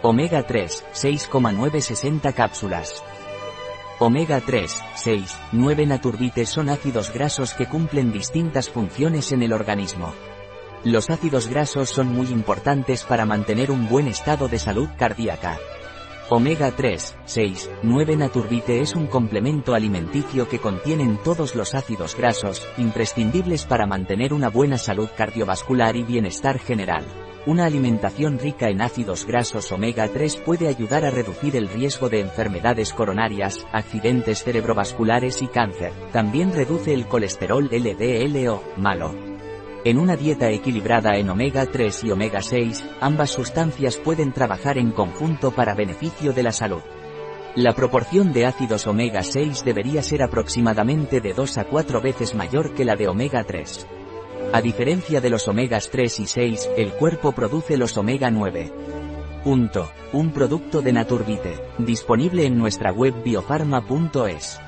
Omega 3, 6,960 cápsulas. Omega 3, 6, 9 naturbites son ácidos grasos que cumplen distintas funciones en el organismo. Los ácidos grasos son muy importantes para mantener un buen estado de salud cardíaca. Omega 3, 6, 9 Naturbite es un complemento alimenticio que contienen todos los ácidos grasos, imprescindibles para mantener una buena salud cardiovascular y bienestar general. Una alimentación rica en ácidos grasos omega 3 puede ayudar a reducir el riesgo de enfermedades coronarias, accidentes cerebrovasculares y cáncer. También reduce el colesterol LDLO, malo. En una dieta equilibrada en omega 3 y omega 6, ambas sustancias pueden trabajar en conjunto para beneficio de la salud. La proporción de ácidos omega 6 debería ser aproximadamente de 2 a 4 veces mayor que la de omega 3. A diferencia de los omegas 3 y 6, el cuerpo produce los omega 9. Punto. Un producto de Naturbite, disponible en nuestra web biofarma.es.